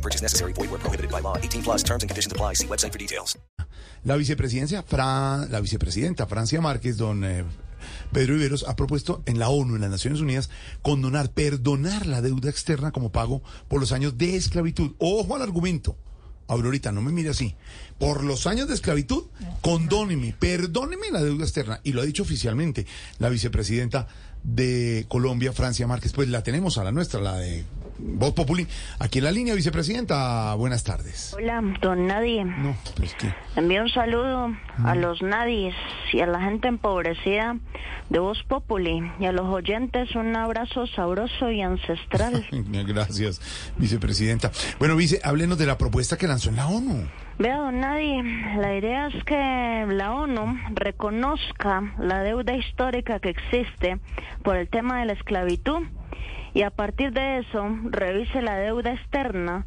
No purchase necessary. Void where prohibited by law. 18 plus terms and conditions apply. See website for details. La vicepresidencia, Fran- la vicepresidenta Francia Márquez, don eh, Pedro Iberos, ha propuesto en la ONU, en las Naciones Unidas, condonar, perdonar la deuda externa como pago por los años de esclavitud. Ojo al argumento. Aurorita, no me mire así. Por los años de esclavitud, condóneme, perdóneme la deuda externa. Y lo ha dicho oficialmente la vicepresidenta de Colombia, Francia Márquez. Pues la tenemos a la nuestra, la de Voz Populi. Aquí en la línea, vicepresidenta. Buenas tardes. Hola, don Nadie. No, pues que... Envío un saludo a los Nadies y a la gente empobrecida de Voz Populi y a los oyentes un abrazo sabroso y ancestral. Gracias, vicepresidenta. Bueno, vice, háblenos de la propuesta que lanzó en la ONU. Vea, don Nadie, la idea es que la ONU reconozca la deuda histórica que existe por el tema de la esclavitud y a partir de eso revise la deuda externa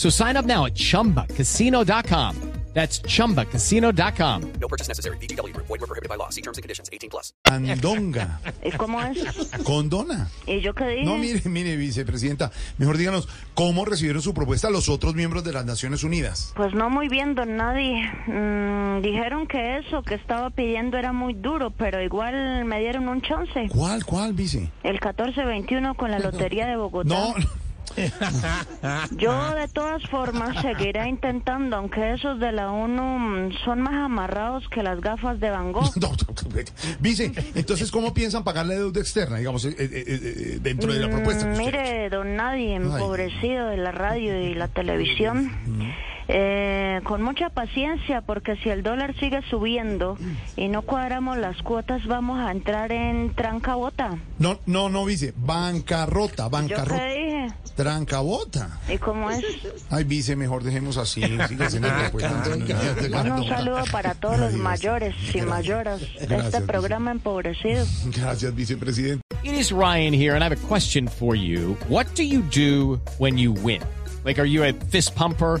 So sign up now at chumbacasino.com. That's chumbacasino.com. No purchase necessary. VGW Group. Void were prohibited by law. See terms and conditions. 18 plus. Candonga, ¿Y cómo es? condona. ¿Y yo qué dije? No, mire, mire, vicepresidenta, mejor díganos, ¿cómo recibieron su propuesta los otros miembros de las Naciones Unidas? Pues no muy bien, don Nadie. Mm, dijeron que eso que estaba pidiendo era muy duro, pero igual me dieron un chance. ¿Cuál, cuál, vice? El 1421 con la Lotería de Bogotá. No, Yo de todas formas seguiré intentando, aunque esos de la ONU mm, son más amarrados que las gafas de Van Gogh. no, vice, entonces, ¿cómo piensan pagar la deuda externa, digamos, eh, eh, eh, dentro de la propuesta? que Mm, ha hecho? Mire, don Nadie, empobrecido de la radio y la televisión. Eh, con mucha paciencia, porque si el dólar sigue subiendo y no cuadramos las cuotas, vamos a entrar en trancabota. No, no, no, vice, bancarrota, ¿Yo bancarrota, qué dije? trancabota. ¿Y cómo es? Ay, vice, mejor dejemos así, un saludo para todos los mayores y mayoras de Gracias, este vice. programa empobrecido. Gracias, vicepresidente. It is Ryan here, and I have a question for you. What do you do when you win? Like, are you a fist pumper?